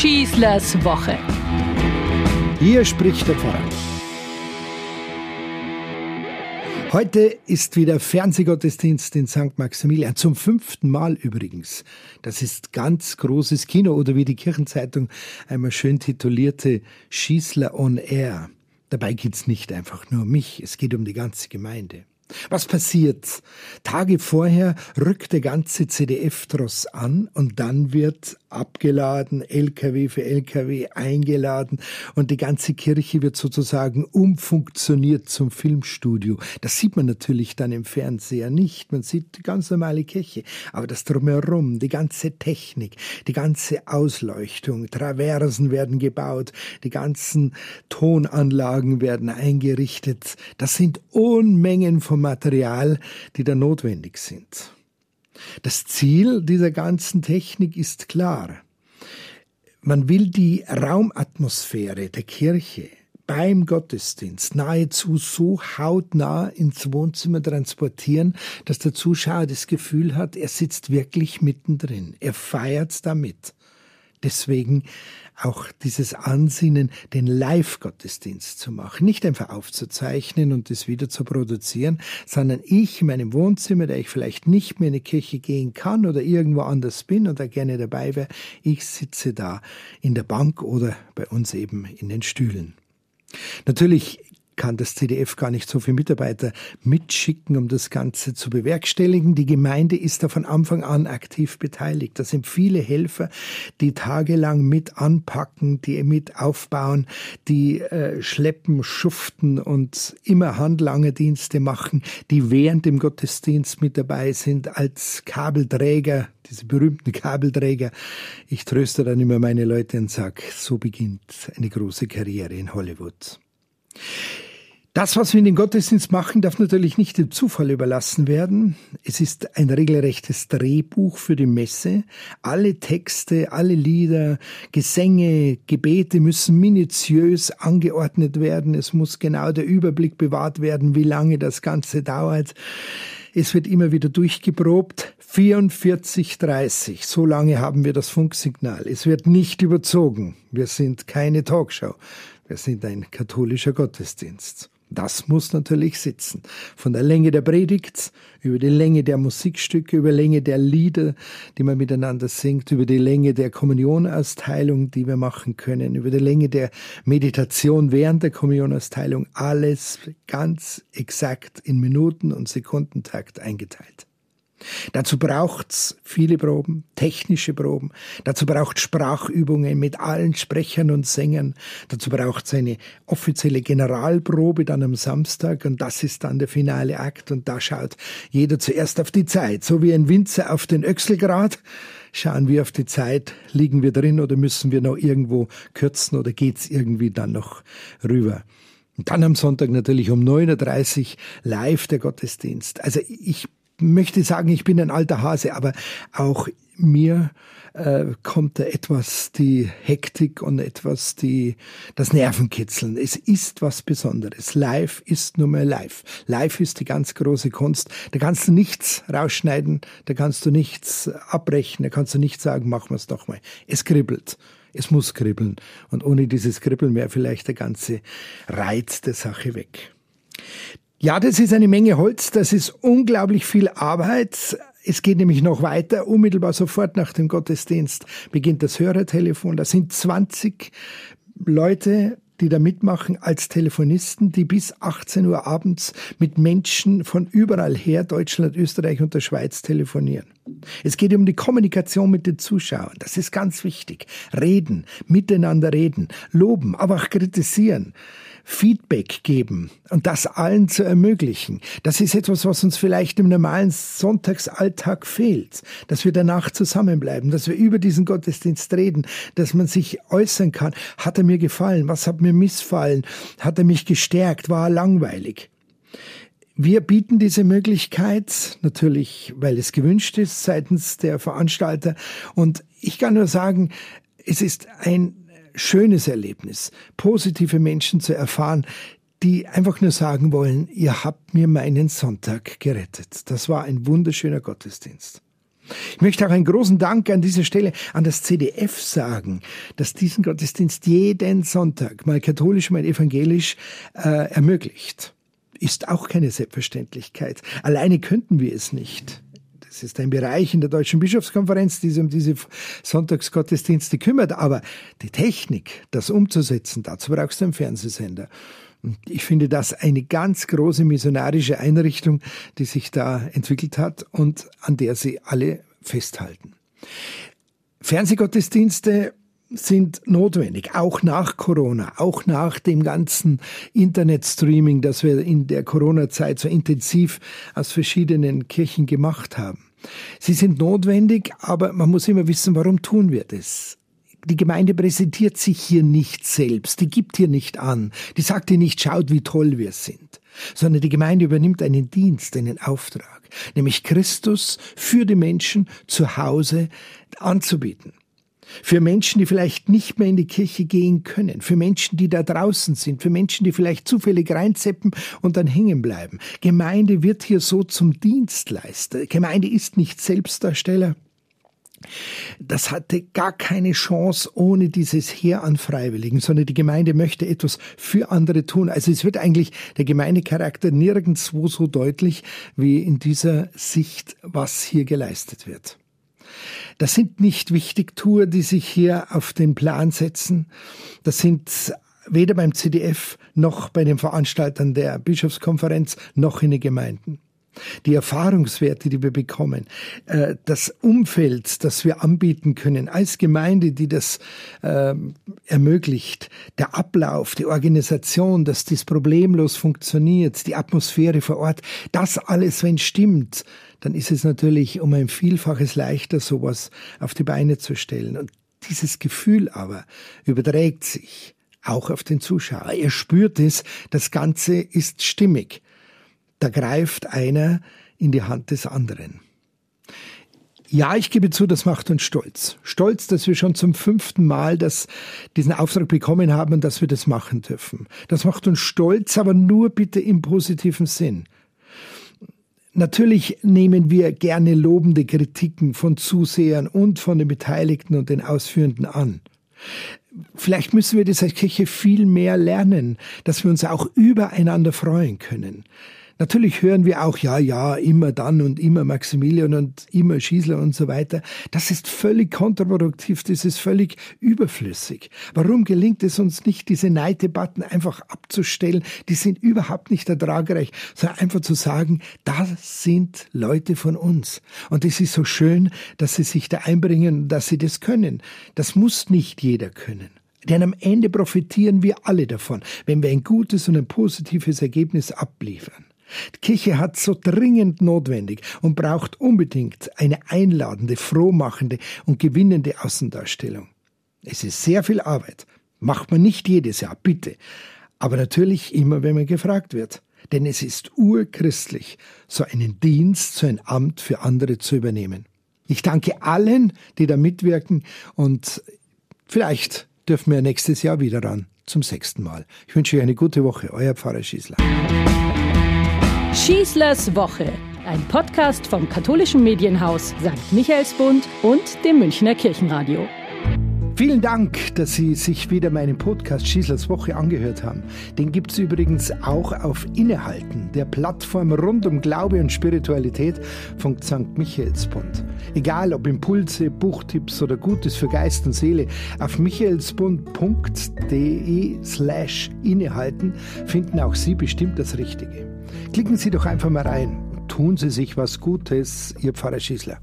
Schießlers Woche. Hier spricht der Pfarrer. Heute ist wieder Fernsehgottesdienst in St. Maximilian, zum fünften Mal übrigens. Das ist ganz großes Kino oder wie die Kirchenzeitung einmal schön titulierte Schießler on Air. Dabei geht's nicht einfach nur um mich, es geht um die ganze Gemeinde. Was passiert? Tage vorher rückt der ganze CDF-Tross an und dann wird abgeladen, LKW für LKW eingeladen und die ganze Kirche wird sozusagen umfunktioniert zum Filmstudio. Das sieht man natürlich dann im Fernseher nicht. Man sieht die ganz normale Kirche. Aber das drumherum, die ganze Technik, die ganze Ausleuchtung, Traversen werden gebaut, die ganzen Tonanlagen werden eingerichtet. Das sind Unmengen von Material, die da notwendig sind. Das Ziel dieser ganzen Technik ist klar. Man will die Raumatmosphäre der Kirche beim Gottesdienst nahezu so hautnah ins Wohnzimmer transportieren, dass der Zuschauer das Gefühl hat, er sitzt wirklich mittendrin. Er feiert damit. Deswegen auch dieses Ansinnen, den Live-Gottesdienst zu machen. Nicht einfach aufzuzeichnen und das wieder zu produzieren, sondern ich in meinem Wohnzimmer, der ich vielleicht nicht mehr in die Kirche gehen kann oder irgendwo anders bin und da gerne dabei wäre, ich sitze da in der Bank oder bei uns eben in den Stühlen. Natürlich kann das CDF gar nicht so viele Mitarbeiter mitschicken, um das Ganze zu bewerkstelligen. Die Gemeinde ist da von Anfang an aktiv beteiligt. Da sind viele Helfer, die tagelang mit anpacken, die mit aufbauen, die äh, schleppen, schuften und immer Handlangerdienste machen, die während dem Gottesdienst mit dabei sind als Kabelträger, diese berühmten Kabelträger. Ich tröste dann immer meine Leute und sage, so beginnt eine große Karriere in Hollywood. Das, was wir in den Gottesdienst machen, darf natürlich nicht dem Zufall überlassen werden. Es ist ein regelrechtes Drehbuch für die Messe. Alle Texte, alle Lieder, Gesänge, Gebete müssen minutiös angeordnet werden. Es muss genau der Überblick bewahrt werden, wie lange das Ganze dauert. Es wird immer wieder durchgeprobt. 44,30. So lange haben wir das Funksignal. Es wird nicht überzogen. Wir sind keine Talkshow. Wir sind ein katholischer Gottesdienst. Das muss natürlich sitzen. Von der Länge der Predigt, über die Länge der Musikstücke, über die Länge der Lieder, die man miteinander singt, über die Länge der Kommunionausteilung, die wir machen können, über die Länge der Meditation während der Kommunionausteilung, alles ganz exakt in Minuten und Sekundentakt eingeteilt. Dazu braucht's viele Proben, technische Proben. Dazu braucht Sprachübungen mit allen Sprechern und Sängern. Dazu braucht's eine offizielle Generalprobe dann am Samstag und das ist dann der finale Akt und da schaut jeder zuerst auf die Zeit, so wie ein Winzer auf den Öchselgrad. Schauen wir auf die Zeit, liegen wir drin oder müssen wir noch irgendwo kürzen oder geht's irgendwie dann noch rüber? Und dann am Sonntag natürlich um 9.30 Uhr live der Gottesdienst. Also ich möchte sagen, ich bin ein alter Hase, aber auch mir äh, kommt da etwas die Hektik und etwas die das Nervenkitzeln. Es ist was Besonderes. Live ist nur mehr live. Live ist die ganz große Kunst. Da kannst du nichts rausschneiden, da kannst du nichts abbrechen, da kannst du nicht sagen, machen wir es doch mal. Es kribbelt. Es muss kribbeln. Und ohne dieses Kribbeln wäre vielleicht der ganze Reiz der Sache weg. Ja, das ist eine Menge Holz, das ist unglaublich viel Arbeit. Es geht nämlich noch weiter. Unmittelbar sofort nach dem Gottesdienst beginnt das Hörertelefon. Da sind 20 Leute, die da mitmachen als Telefonisten, die bis 18 Uhr abends mit Menschen von überall her, Deutschland, Österreich und der Schweiz telefonieren. Es geht um die Kommunikation mit den Zuschauern. Das ist ganz wichtig. Reden, miteinander reden, loben, aber auch kritisieren. Feedback geben und das allen zu ermöglichen. Das ist etwas, was uns vielleicht im normalen Sonntagsalltag fehlt, dass wir danach zusammenbleiben, dass wir über diesen Gottesdienst reden, dass man sich äußern kann. Hat er mir gefallen? Was hat mir missfallen? Hat er mich gestärkt? War er langweilig? Wir bieten diese Möglichkeit natürlich, weil es gewünscht ist seitens der Veranstalter. Und ich kann nur sagen, es ist ein schönes Erlebnis, positive Menschen zu erfahren, die einfach nur sagen wollen, ihr habt mir meinen Sonntag gerettet. Das war ein wunderschöner Gottesdienst. Ich möchte auch einen großen Dank an dieser Stelle an das CDF sagen, dass diesen Gottesdienst jeden Sonntag, mal katholisch, mal evangelisch, äh, ermöglicht. Ist auch keine Selbstverständlichkeit. Alleine könnten wir es nicht. Das ist ein Bereich in der Deutschen Bischofskonferenz, die sich um diese Sonntagsgottesdienste kümmert. Aber die Technik, das umzusetzen, dazu brauchst du einen Fernsehsender. Und ich finde das eine ganz große missionarische Einrichtung, die sich da entwickelt hat und an der sie alle festhalten. Fernsehgottesdienste sind notwendig, auch nach Corona, auch nach dem ganzen Internetstreaming, das wir in der Corona-Zeit so intensiv aus verschiedenen Kirchen gemacht haben. Sie sind notwendig, aber man muss immer wissen, warum tun wir das? die Gemeinde präsentiert sich hier nicht selbst, die gibt hier nicht an, die sagt hier nicht, schaut, wie toll wir sind, sondern die Gemeinde übernimmt einen Dienst, einen Auftrag, nämlich Christus für die Menschen zu Hause anzubieten. Für Menschen, die vielleicht nicht mehr in die Kirche gehen können, für Menschen, die da draußen sind, für Menschen, die vielleicht zufällig reinzeppen und dann hängen bleiben. Gemeinde wird hier so zum Dienstleister. Gemeinde ist nicht Selbstdarsteller, das hatte gar keine Chance ohne dieses Heer an Freiwilligen, sondern die Gemeinde möchte etwas für andere tun. Also es wird eigentlich der Gemeindecharakter nirgendwo so deutlich wie in dieser Sicht, was hier geleistet wird. Das sind nicht Wichtigtour, die sich hier auf den Plan setzen. Das sind weder beim CDF noch bei den Veranstaltern der Bischofskonferenz noch in den Gemeinden die Erfahrungswerte, die wir bekommen, äh, das Umfeld, das wir anbieten können als Gemeinde, die das äh, ermöglicht, der Ablauf, die Organisation, dass dies problemlos funktioniert, die Atmosphäre vor Ort, das alles, wenn stimmt, dann ist es natürlich um ein Vielfaches leichter, sowas auf die Beine zu stellen. Und dieses Gefühl aber überträgt sich auch auf den Zuschauer. Er spürt es, das Ganze ist stimmig da greift einer in die Hand des anderen. Ja, ich gebe zu, das macht uns stolz. Stolz, dass wir schon zum fünften Mal das, diesen Auftrag bekommen haben und dass wir das machen dürfen. Das macht uns stolz, aber nur bitte im positiven Sinn. Natürlich nehmen wir gerne lobende Kritiken von Zusehern und von den Beteiligten und den Ausführenden an. Vielleicht müssen wir das als Kirche viel mehr lernen, dass wir uns auch übereinander freuen können. Natürlich hören wir auch, ja, ja, immer dann und immer Maximilian und immer Schießler und so weiter. Das ist völlig kontraproduktiv, das ist völlig überflüssig. Warum gelingt es uns nicht, diese Neiddebatten einfach abzustellen? Die sind überhaupt nicht ertragreich, sondern einfach zu sagen, das sind Leute von uns. Und es ist so schön, dass sie sich da einbringen, dass sie das können. Das muss nicht jeder können. Denn am Ende profitieren wir alle davon, wenn wir ein gutes und ein positives Ergebnis abliefern. Die Kirche hat so dringend notwendig und braucht unbedingt eine einladende, frohmachende und gewinnende Außendarstellung. Es ist sehr viel Arbeit. Macht man nicht jedes Jahr, bitte. Aber natürlich immer, wenn man gefragt wird. Denn es ist urchristlich, so einen Dienst, so ein Amt für andere zu übernehmen. Ich danke allen, die da mitwirken und vielleicht dürfen wir nächstes Jahr wieder ran, zum sechsten Mal. Ich wünsche euch eine gute Woche, euer Pfarrer Schießler. Schießlers Woche, ein Podcast vom katholischen Medienhaus St. Michaelsbund und dem Münchner Kirchenradio. Vielen Dank, dass Sie sich wieder meinen Podcast Schießlers Woche angehört haben. Den gibt es übrigens auch auf Innehalten, der Plattform rund um Glaube und Spiritualität von St. Michaelsbund. Egal ob Impulse, Buchtipps oder Gutes für Geist und Seele, auf michaelsbund.de slash innehalten finden auch Sie bestimmt das Richtige. Klicken Sie doch einfach mal rein tun Sie sich was Gutes, Ihr Pfarrer Schießler.